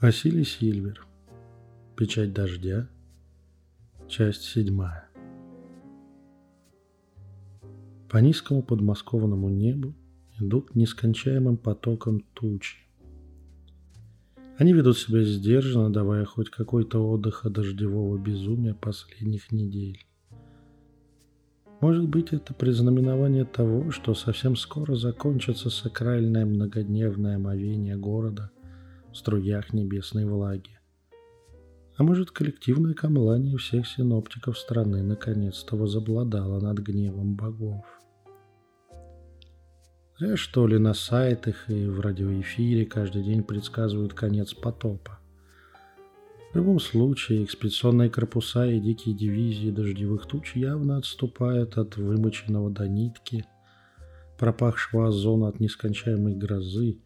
Василий Сильвер. Печать дождя. Часть седьмая. По низкому подмосковному небу идут нескончаемым потоком тучи. Они ведут себя сдержанно, давая хоть какой-то отдых от дождевого безумия последних недель. Может быть, это признаменование того, что совсем скоро закончится сакральное многодневное омовение города струях небесной влаги. А может, коллективное камлание всех синоптиков страны наконец-то возобладало над гневом богов. Зря, что ли, на сайтах и в радиоэфире каждый день предсказывают конец потопа. В любом случае, экспедиционные корпуса и дикие дивизии дождевых туч явно отступают от вымоченного до нитки, пропахшего озона от нескончаемой грозы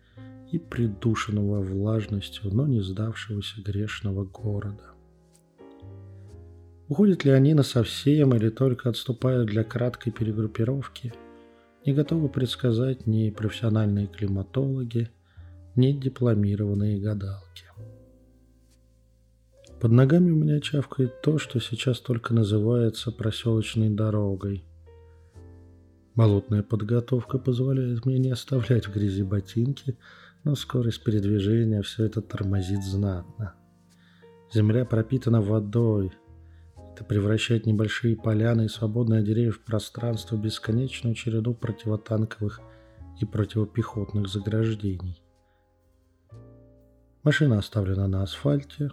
и придушенного влажностью, но не сдавшегося грешного города. Уходят ли они насовсем или только отступают для краткой перегруппировки – не готовы предсказать ни профессиональные климатологи, ни дипломированные гадалки. Под ногами у меня чавкает то, что сейчас только называется проселочной дорогой. Болотная подготовка позволяет мне не оставлять в грязи ботинки, но скорость передвижения все это тормозит знатно. Земля пропитана водой, это превращает небольшие поляны и свободное деревьев в пространство бесконечную череду противотанковых и противопехотных заграждений. Машина оставлена на асфальте.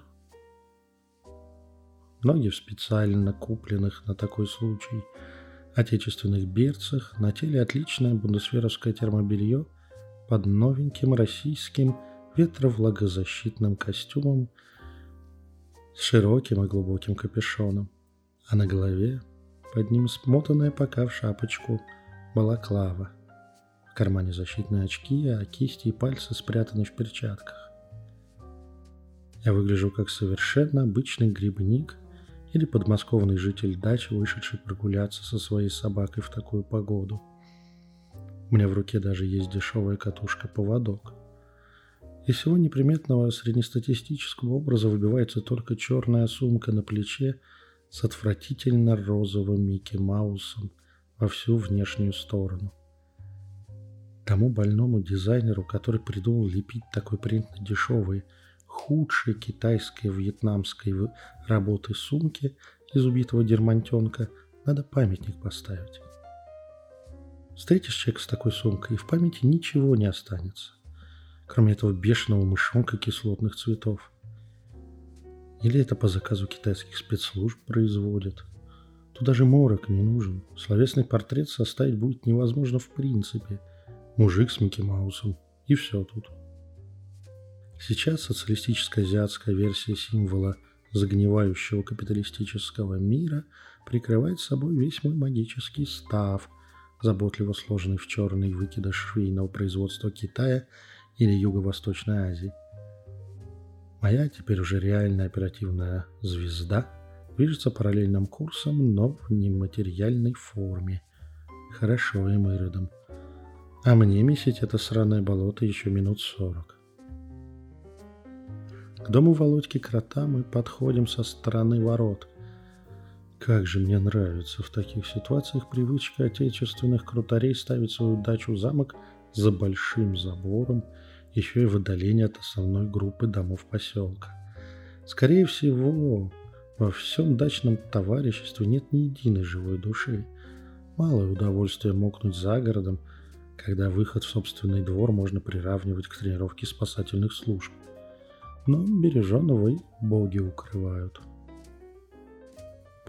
Ноги в специально купленных на такой случай отечественных берцах, на теле отличное бундесверовское термобелье под новеньким российским ветровлагозащитным костюмом – с широким и глубоким капюшоном, а на голове под ним смотанная пока в шапочку балаклава. В кармане защитные очки, а кисти и пальцы спрятаны в перчатках. Я выгляжу как совершенно обычный грибник или подмосковный житель дачи, вышедший прогуляться со своей собакой в такую погоду. У меня в руке даже есть дешевая катушка-поводок. Из всего неприметного среднестатистического образа выбивается только черная сумка на плече с отвратительно розовым Микки Маусом во всю внешнюю сторону. Тому больному дизайнеру, который придумал лепить такой принт на дешевые, худшей китайской вьетнамской работы сумки из убитого дермантенка, надо памятник поставить. Встретишь человека с такой сумкой, и в памяти ничего не останется кроме этого бешеного мышонка кислотных цветов. Или это по заказу китайских спецслужб производят. Тут даже морок не нужен. Словесный портрет составить будет невозможно в принципе. Мужик с Микки Маусом. И все тут. Сейчас социалистическая азиатская версия символа загнивающего капиталистического мира прикрывает собой весь мой магический став, заботливо сложенный в черный выкидыш швейного производства Китая или Юго-Восточной Азии. Моя теперь уже реальная оперативная звезда движется параллельным курсом, но в нематериальной форме. Хорошо им иродом. А мне месить это сраное болото еще минут сорок. К дому Володьки Крота мы подходим со стороны ворот. Как же мне нравится в таких ситуациях привычка отечественных крутарей ставить свою дачу-замок за большим забором – еще и в отдалении от основной группы домов поселка. Скорее всего, во всем дачном товариществе нет ни единой живой души. Малое удовольствие мокнуть за городом, когда выход в собственный двор можно приравнивать к тренировке спасательных служб. Но береженого и боги укрывают.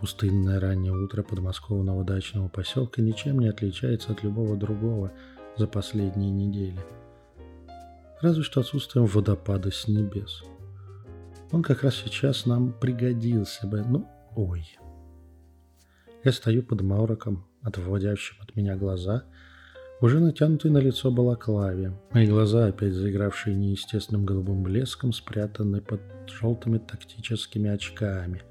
Пустынное раннее утро подмосковного дачного поселка ничем не отличается от любого другого за последние недели – разве что отсутствием водопада с небес. Он как раз сейчас нам пригодился бы, ну, ой. Я стою под мауроком, отводящим от меня глаза, уже натянутый на лицо балаклаве. Мои глаза, опять заигравшие неестественным голубым блеском, спрятаны под желтыми тактическими очками.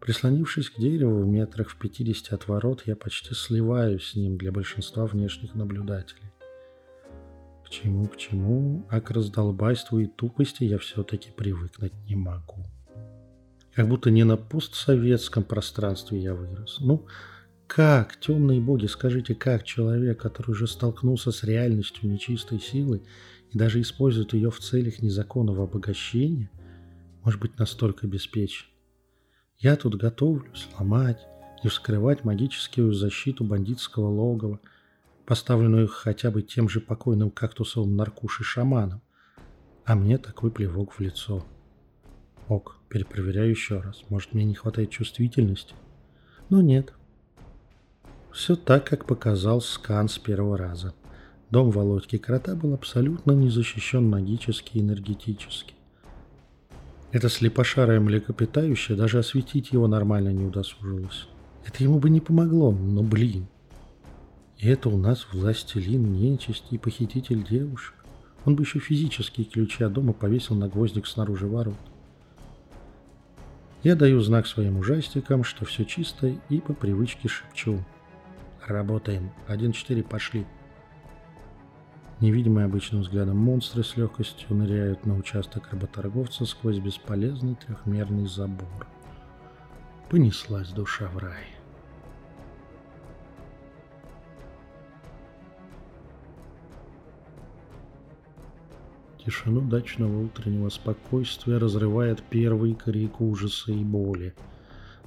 Прислонившись к дереву в метрах в 50 от ворот, я почти сливаюсь с ним для большинства внешних наблюдателей. К чему, к чему, а к раздолбайству и тупости я все-таки привыкнуть не могу. Как будто не на постсоветском пространстве я вырос. Ну, как, темные боги, скажите, как человек, который уже столкнулся с реальностью нечистой силы и даже использует ее в целях незаконного обогащения, может быть настолько обеспечен? Я тут готовлюсь ломать и вскрывать магическую защиту бандитского логова, поставленную хотя бы тем же покойным кактусовым наркушей шаманом, а мне такой плевок в лицо. Ок, перепроверяю еще раз. Может, мне не хватает чувствительности? Но нет, все так, как показал скан с первого раза. Дом Володьки Крота был абсолютно не защищен магически и энергетически. Это слепошарое млекопитающее даже осветить его нормально не удосужилось. Это ему бы не помогло, но блин. И это у нас властелин, нечисть и похититель девушек. Он бы еще физические ключи от дома повесил на гвоздик снаружи ворот. Я даю знак своим ужастикам, что все чисто, и по привычке шепчу – Работаем. 1-4, пошли. Невидимые обычным взглядом монстры с легкостью ныряют на участок работорговца сквозь бесполезный трехмерный забор. Понеслась душа в рай. Тишину дачного утреннего спокойствия разрывает первый крик ужаса и боли –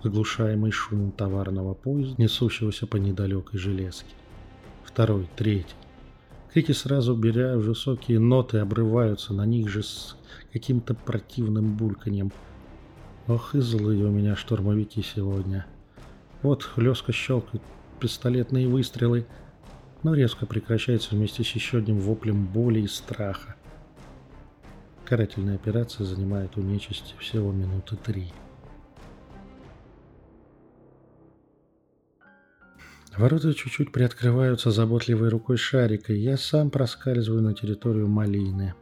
заглушаемый шумом товарного поезда, несущегося по недалекой железке. Второй, третий. Крики сразу беря высокие ноты обрываются на них же с каким-то противным бульканьем. Ох и злые у меня штурмовики сегодня. Вот хлестко щелкают пистолетные выстрелы, но резко прекращается вместе с еще одним воплем боли и страха. Карательная операция занимает у нечисти всего минуты три. Ворота чуть-чуть приоткрываются заботливой рукой шарика, и я сам проскальзываю на территорию малины.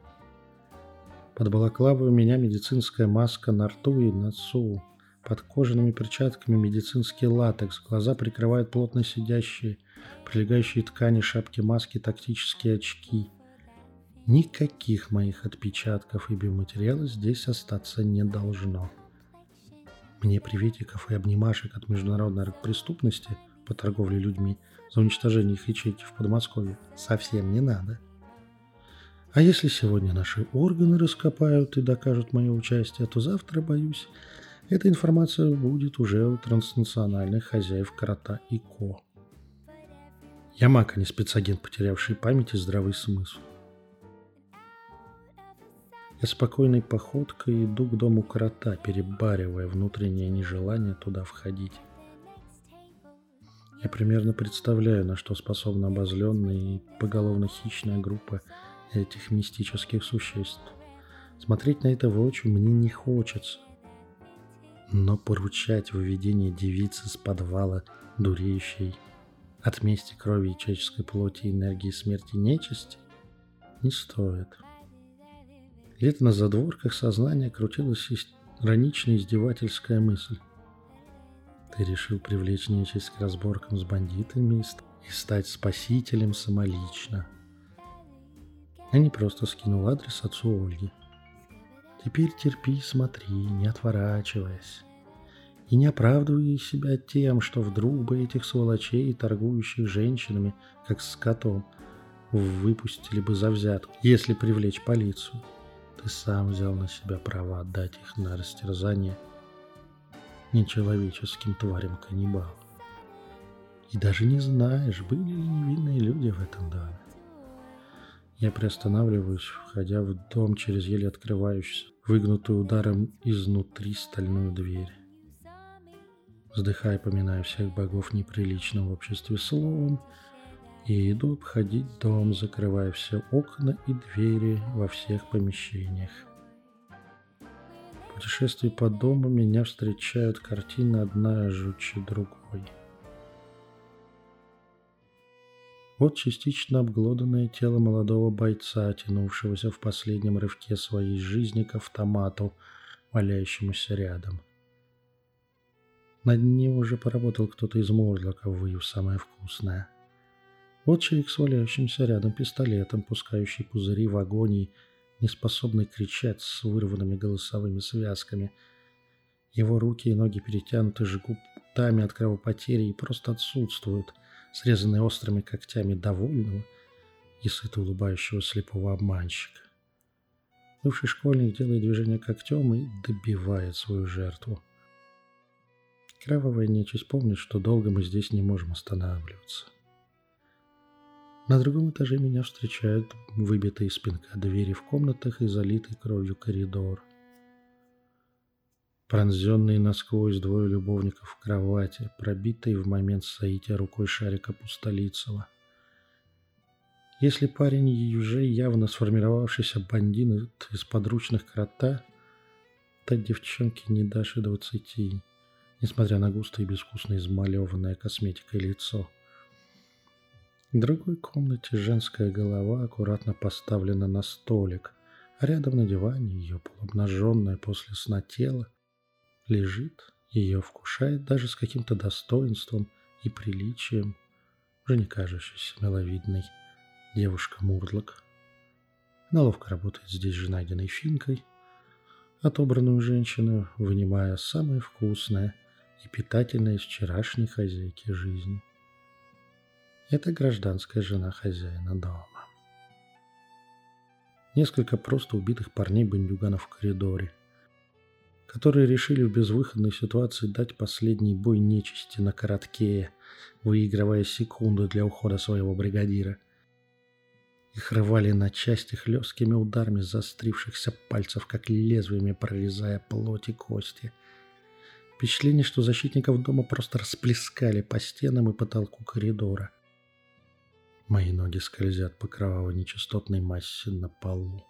Под балаклавой у меня медицинская маска на рту и носу. Под кожаными перчатками медицинский латекс. Глаза прикрывают плотно сидящие, прилегающие ткани шапки маски тактические очки. Никаких моих отпечатков и биоматериала здесь остаться не должно. Мне приветиков и обнимашек от международной преступности – по торговле людьми за уничтожение их ячейки в Подмосковье совсем не надо. А если сегодня наши органы раскопают и докажут мое участие, то завтра, боюсь, эта информация будет уже у транснациональных хозяев крота и ко. Я маг, а не спецагент, потерявший память и здравый смысл. Я спокойной походкой иду к дому крота, перебаривая внутреннее нежелание туда входить. Я примерно представляю, на что способна обозленная и поголовно хищная группа этих мистических существ. Смотреть на это воочию мне не хочется. Но поручать выведение девицы с подвала, дуреющей от мести крови и человеческой плоти и энергии смерти нечисти, не стоит. Где-то на задворках сознания крутилась ироничная издевательская мысль. Ты решил привлечь нечисть к разборкам с бандитами и стать спасителем самолично. Я не просто скинул адрес отцу Ольги. Теперь терпи смотри, не отворачиваясь. И не оправдывай себя тем, что вдруг бы этих сволочей, торгующих женщинами, как с котом, выпустили бы за взятку, если привлечь полицию. Ты сам взял на себя право отдать их на растерзание – нечеловеческим тварям-каннибалам. И даже не знаешь, были ли невинные люди в этом доме. Я приостанавливаюсь, входя в дом через еле открывающуюся, выгнутую ударом изнутри стальную дверь. Вздыхая, поминая всех богов неприличным в обществе словом, и иду обходить дом, закрывая все окна и двери во всех помещениях путешествии по дому меня встречают картины одна жутче другой. Вот частично обглоданное тело молодого бойца, тянувшегося в последнем рывке своей жизни к автомату, валяющемуся рядом. Над ним уже поработал кто-то из морлоков, выев самое вкусное. Вот человек с валяющимся рядом пистолетом, пускающий пузыри в агонии, неспособный кричать с вырванными голосовыми связками. Его руки и ноги перетянуты жгутами от кровопотери и просто отсутствуют, срезанные острыми когтями довольного и сыто улыбающего слепого обманщика. Бывший школьник делает движение когтем и добивает свою жертву. Кровавая нечисть помнит, что долго мы здесь не можем останавливаться. На другом этаже меня встречают выбитые из пинка двери в комнатах и залитый кровью коридор. Пронзенные насквозь двое любовников в кровати, пробитые в момент соития рукой шарика Пустолицева. Если парень уже явно сформировавшийся бандин из подручных крота, то девчонке не дашь и двадцати, несмотря на густо и безвкусно измалеванное косметикой лицо. В другой комнате женская голова аккуратно поставлена на столик, а рядом на диване ее полуобнаженное после сна тело лежит, ее вкушает даже с каким-то достоинством и приличием, уже не кажущейся миловидной девушка Мурдлок. Она ловко работает здесь же найденной финкой, отобранную женщину, вынимая самое вкусное и питательное из вчерашней хозяйки жизни. Это гражданская жена хозяина дома. Несколько просто убитых парней-бандюганов в коридоре, которые решили в безвыходной ситуации дать последний бой нечисти на коротке, выигрывая секунду для ухода своего бригадира. Их рвали на части хлесткими ударами заострившихся пальцев, как лезвиями прорезая плоть и кости. Впечатление, что защитников дома просто расплескали по стенам и потолку коридора. Мои ноги скользят по кроваво-нечистотной массе на полу.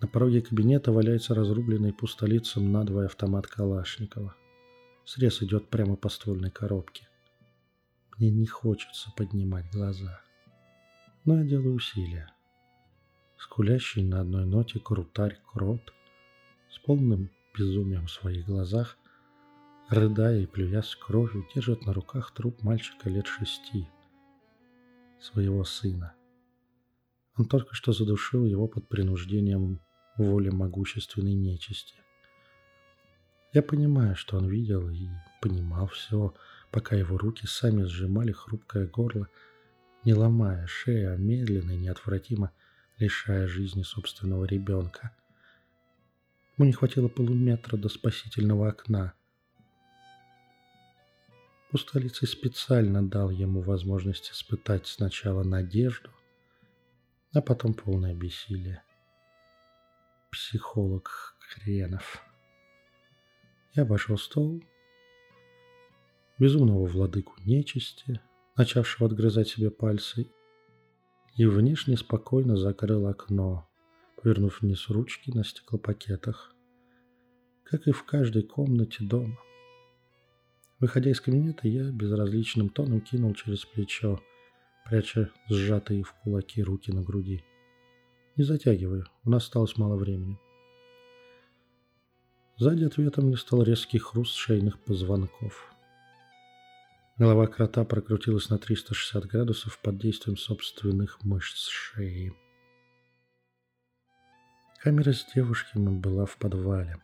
На пороге кабинета валяется разрубленный пустолицем надвое автомат Калашникова. Срез идет прямо по ствольной коробке. Мне не хочется поднимать глаза. Но я делаю усилия. Скулящий на одной ноте крутарь Крот с полным безумием в своих глазах, рыдая и плюясь кровью, держит на руках труп мальчика лет шести – своего сына. Он только что задушил его под принуждением воли могущественной нечисти. Я понимаю, что он видел и понимал все, пока его руки сами сжимали хрупкое горло, не ломая шею, а медленно и неотвратимо лишая жизни собственного ребенка. Ему не хватило полуметра до спасительного окна – Пустолицый специально дал ему возможность испытать сначала надежду, а потом полное бессилие. Психолог хренов. Я обошел стол, безумного владыку нечисти, начавшего отгрызать себе пальцы, и внешне спокойно закрыл окно, повернув вниз ручки на стеклопакетах, как и в каждой комнате дома. Выходя из кабинета, я безразличным тоном кинул через плечо, пряча сжатые в кулаки руки на груди. Не затягиваю, у нас осталось мало времени. Сзади ответом мне стал резкий хруст шейных позвонков. Голова крота прокрутилась на 360 градусов под действием собственных мышц шеи. Камера с девушками была в подвале.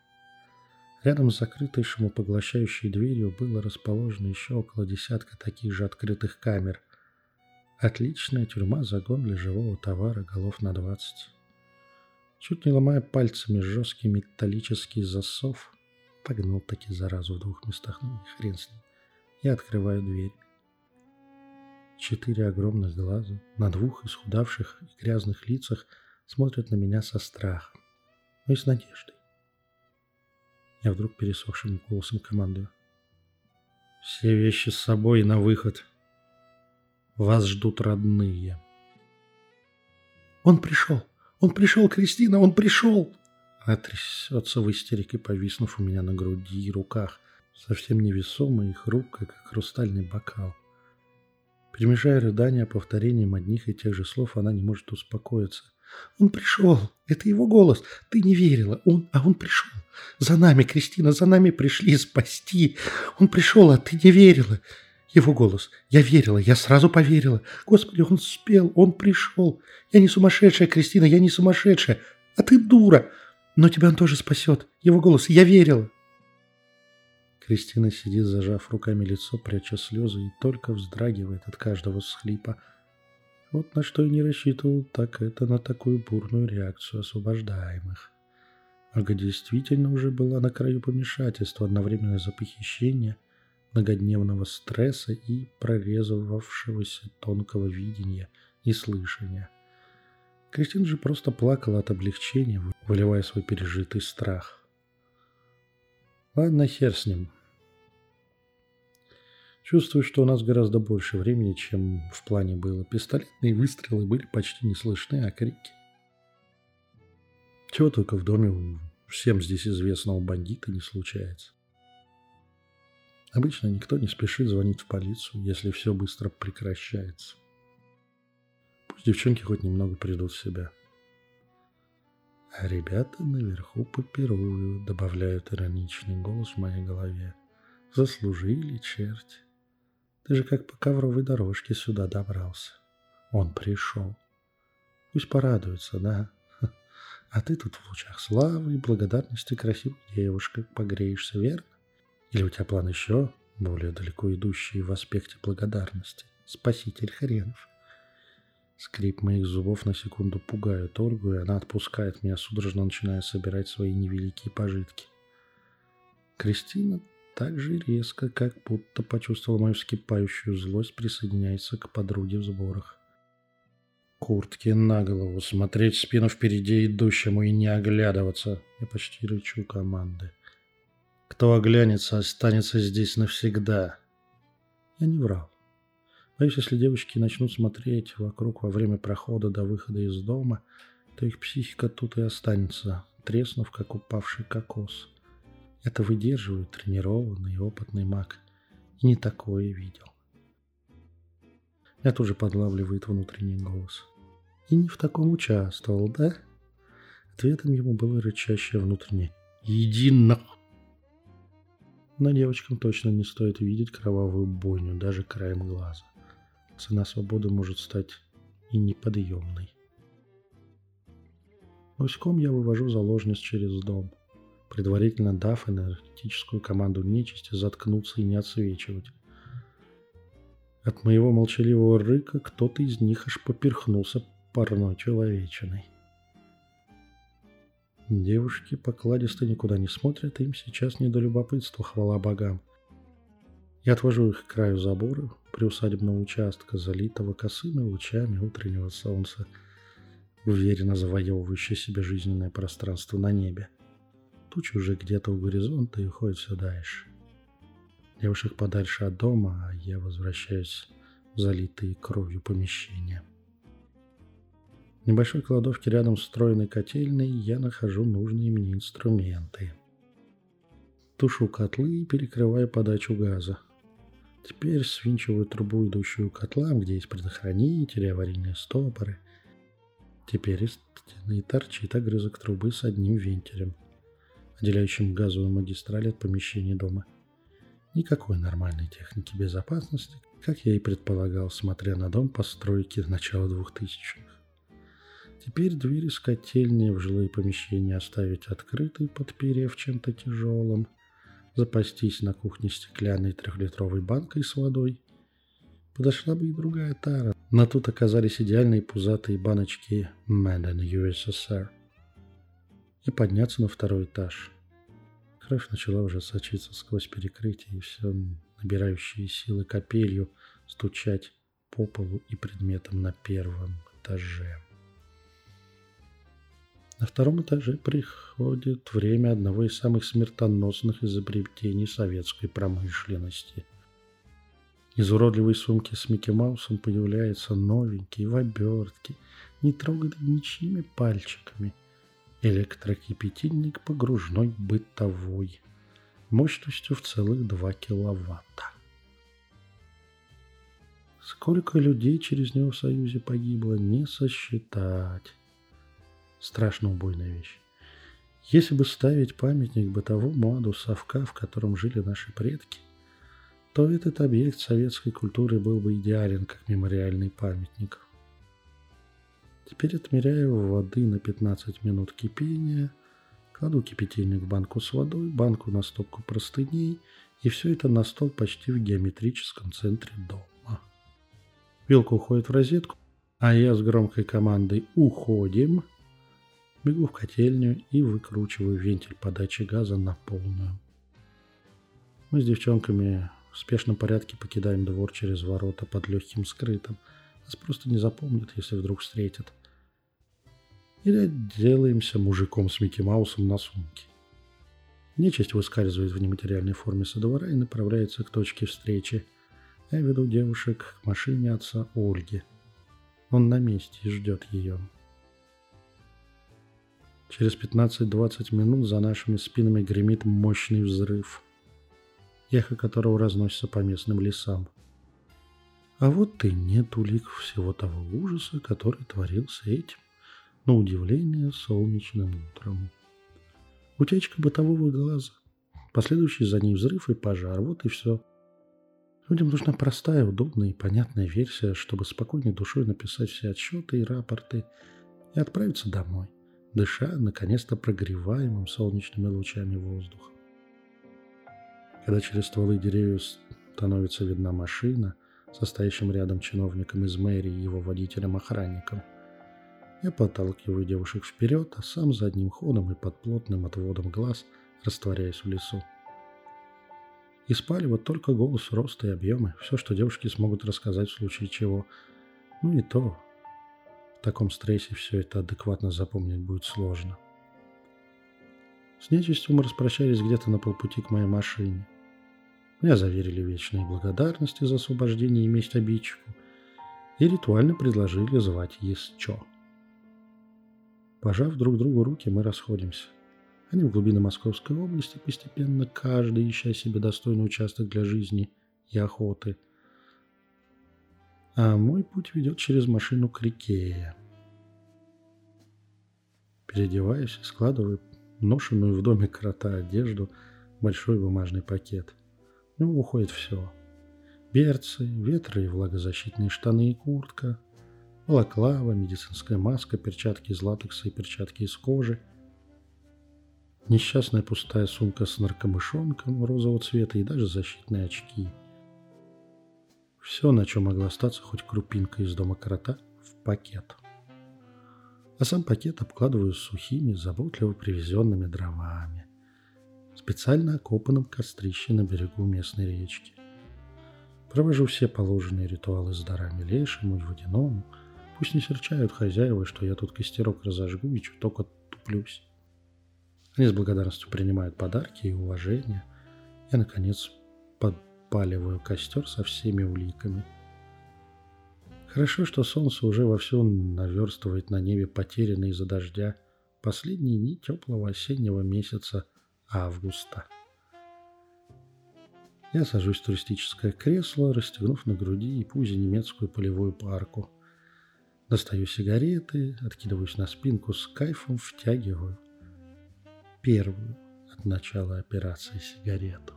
Рядом с закрытой шумопоглощающей дверью было расположено еще около десятка таких же открытых камер. Отличная тюрьма, загон для живого товара, голов на двадцать. Чуть не ломая пальцами жесткий металлический засов, погнал таки заразу в двух местах, ну и хрен с ним. Я открываю дверь. Четыре огромных глаза на двух исхудавших и грязных лицах смотрят на меня со страхом, но и с надеждой. Я вдруг пересохшим голосом командую. Все вещи с собой на выход. Вас ждут родные. Он пришел! Он пришел, Кристина, он пришел! Она трясется в истерике, повиснув у меня на груди и руках, совсем невесомая и хрупкая, как хрустальный бокал. Перемежая рыдания повторением одних и тех же слов, она не может успокоиться. Он пришел. Это его голос. Ты не верила. Он, а он пришел. За нами, Кристина, за нами пришли спасти. Он пришел, а ты не верила. Его голос. Я верила, я сразу поверила. Господи, он спел, он пришел. Я не сумасшедшая, Кристина, я не сумасшедшая. А ты дура. Но тебя он тоже спасет. Его голос. Я верила. Кристина сидит, зажав руками лицо, пряча слезы, и только вздрагивает от каждого схлипа. Вот на что я не рассчитывал, так это на такую бурную реакцию освобождаемых. Ольга действительно уже была на краю помешательства, одновременно за похищение, многодневного стресса и прорезывавшегося тонкого видения и слышания. Кристина же просто плакала от облегчения, выливая свой пережитый страх. Ладно, хер с ним. Чувствую, что у нас гораздо больше времени, чем в плане было. Пистолетные выстрелы были почти не слышны, а крики. Чего только в доме всем здесь известного бандита не случается. Обычно никто не спешит звонить в полицию, если все быстро прекращается. Пусть девчонки хоть немного придут в себя. А ребята наверху попируют, добавляют ироничный голос в моей голове. Заслужили черти. Ты же как по ковровой дорожке сюда добрался. Он пришел. Пусть порадуется, да? А ты тут в лучах славы и благодарности красивых девушек погреешься, верно? Или у тебя план еще более далеко идущий в аспекте благодарности? Спаситель хренов. Скрип моих зубов на секунду пугает Ольгу, и она отпускает меня, судорожно начиная собирать свои невеликие пожитки. Кристина так же резко, как будто почувствовала мою вскипающую злость, присоединяется к подруге в сборах. Куртки на голову, смотреть спину впереди идущему и не оглядываться. Я почти рычу команды. Кто оглянется, останется здесь навсегда. Я не врал. Боюсь, если девочки начнут смотреть вокруг во время прохода до выхода из дома, то их психика тут и останется, треснув, как упавший кокос. Это выдерживает тренированный и опытный маг. И не такое видел. Я тут же подлавливает внутренний голос. И не в таком участвовал, да? Ответом ему было рычащее внутреннее «Иди на...» Но девочкам точно не стоит видеть кровавую бойню, даже краем глаза. Цена свободы может стать и неподъемной. Гуськом я вывожу заложниц через дом – предварительно дав энергетическую команду нечисти заткнуться и не отсвечивать. От моего молчаливого рыка кто-то из них аж поперхнулся парной человечиной. Девушки покладисто никуда не смотрят, им сейчас не до любопытства, хвала богам. Я отвожу их к краю забора приусадебного участка, залитого косыми лучами утреннего солнца, уверенно завоевывающее себе жизненное пространство на небе. Тучи уже где-то у горизонта и уходят все дальше. Девушек подальше от дома, а я возвращаюсь в залитые кровью помещения. В небольшой кладовке рядом с встроенной котельной я нахожу нужные мне инструменты. Тушу котлы и перекрываю подачу газа. Теперь свинчиваю трубу, идущую к котлам, где есть предохранители, аварийные стопоры. Теперь из стены торчит огрызок трубы с одним вентилем – отделяющим газовую магистраль от помещений дома. Никакой нормальной техники безопасности, как я и предполагал, смотря на дом постройки начала двухтысячных. Теперь двери с котельни в жилые помещения оставить открытой, подперев чем-то тяжелым, запастись на кухне стеклянной трехлитровой банкой с водой. Подошла бы и другая тара, но тут оказались идеальные пузатые баночки Made in USSR и подняться на второй этаж. Кровь начала уже сочиться сквозь перекрытие, и все набирающие силы капелью стучать по полу и предметам на первом этаже. На втором этаже приходит время одного из самых смертоносных изобретений советской промышленности. Из уродливой сумки с Микки Маусом появляется новенький в обертке, не троганный ничьими пальчиками – электрокипятильник погружной бытовой мощностью в целых 2 киловатта. Сколько людей через него в Союзе погибло, не сосчитать. Страшно убойная вещь. Если бы ставить памятник бытовому аду совка, в котором жили наши предки, то этот объект советской культуры был бы идеален как мемориальный памятник. Теперь отмеряю воды на 15 минут кипения, кладу кипятильник в банку с водой, банку на стопку простыней, и все это на стол почти в геометрическом центре дома. Вилка уходит в розетку, а я с громкой командой «Уходим!» бегу в котельню и выкручиваю вентиль подачи газа на полную. Мы с девчонками в спешном порядке покидаем двор через ворота под легким скрытым. Нас просто не запомнят, если вдруг встретят. Или отделаемся мужиком с Микки Маусом на сумке. Нечисть выскальзывает в нематериальной форме со двора и направляется к точке встречи. Я веду девушек к машине отца Ольги. Он на месте и ждет ее. Через 15-20 минут за нашими спинами гремит мощный взрыв – эхо которого разносится по местным лесам. А вот и нет улик всего того ужаса, который творился этим, на удивление, солнечным утром. Утечка бытового газа, последующий за ней взрыв и пожар, вот и все. Людям нужна простая, удобная и понятная версия, чтобы спокойной душой написать все отчеты и рапорты и отправиться домой, дыша наконец-то прогреваемым солнечными лучами воздуха. Когда через стволы деревьев становится видна машина, состоящим рядом чиновником из мэрии и его водителем-охранником, я подталкиваю девушек вперед, а сам задним ходом и под плотным отводом глаз растворяюсь в лесу. И спали вот только голос, рост и объемы, все, что девушки смогут рассказать в случае чего. Ну и то, в таком стрессе все это адекватно запомнить будет сложно. С нечистью мы распрощались где-то на полпути к моей машине. Меня заверили вечной благодарности за освобождение и месть обидчику и ритуально предложили звать еще. Пожав друг другу руки, мы расходимся. Они в глубины Московской области постепенно, каждый ища себе достойный участок для жизни и охоты. А мой путь ведет через машину к реке. Переодеваюсь и складываю ношенную в доме крота одежду большой бумажный пакет – ну, уходит все. Берцы, ветры и влагозащитные штаны и куртка, балаклава, медицинская маска, перчатки из латекса и перчатки из кожи, несчастная пустая сумка с наркомышонком розового цвета и даже защитные очки. Все, на чем могла остаться хоть крупинка из дома крота, в пакет. А сам пакет обкладываю сухими, заботливо привезенными дровами специально окопанном кострище на берегу местной речки. Провожу все положенные ритуалы с дарами лешему и водяному. Пусть не серчают хозяева, что я тут костерок разожгу и чуток оттуплюсь. Они с благодарностью принимают подарки и уважения. Я, наконец, подпаливаю костер со всеми уликами. Хорошо, что солнце уже вовсю наверстывает на небе потерянные из-за дождя последние дни теплого осеннего месяца – августа. Я сажусь в туристическое кресло, расстегнув на груди и пузе немецкую полевую парку. Достаю сигареты, откидываюсь на спинку с кайфом, втягиваю первую от начала операции сигарету.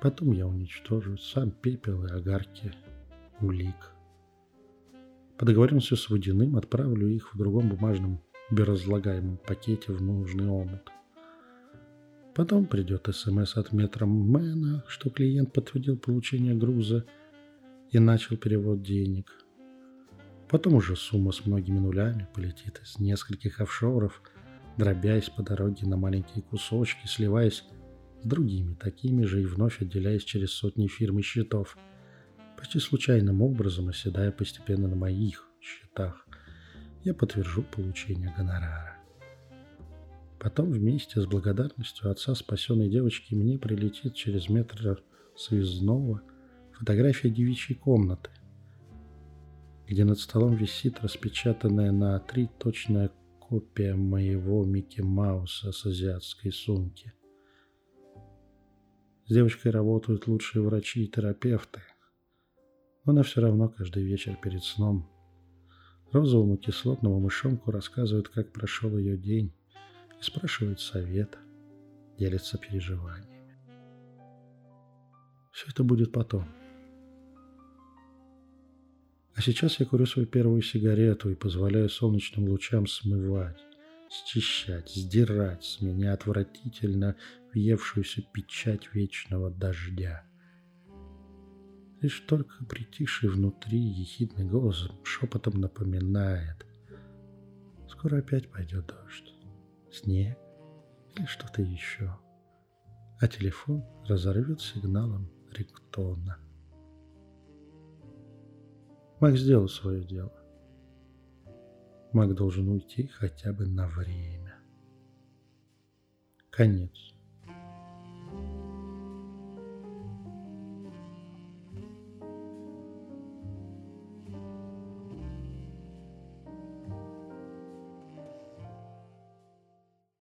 Потом я уничтожу сам пепел и огарки улик. По договоренности с Водяным отправлю их в другом бумажном биоразлагаемом пакете в нужный омут. Потом придет СМС от метромена, что клиент подтвердил получение груза и начал перевод денег. Потом уже сумма с многими нулями полетит из нескольких офшоров, дробясь по дороге на маленькие кусочки, сливаясь с другими такими же и вновь отделяясь через сотни фирм и счетов, почти случайным образом оседая постепенно на моих счетах я подтвержу получение гонорара. Потом вместе с благодарностью отца спасенной девочки мне прилетит через метр связного фотография девичьей комнаты, где над столом висит распечатанная на три точная копия моего Микки Мауса с азиатской сумки. С девочкой работают лучшие врачи и терапевты, но она все равно каждый вечер перед сном Розовому кислотному мышонку рассказывают, как прошел ее день, и спрашивают совета, делятся переживаниями. Все это будет потом. А сейчас я курю свою первую сигарету и позволяю солнечным лучам смывать, счищать, сдирать с меня отвратительно въевшуюся печать вечного дождя. Лишь только притихший внутри ехидный голос шепотом напоминает. Скоро опять пойдет дождь, снег или что-то еще. А телефон разорвет сигналом риктона. Мак сделал свое дело. Мак должен уйти хотя бы на время. Конец.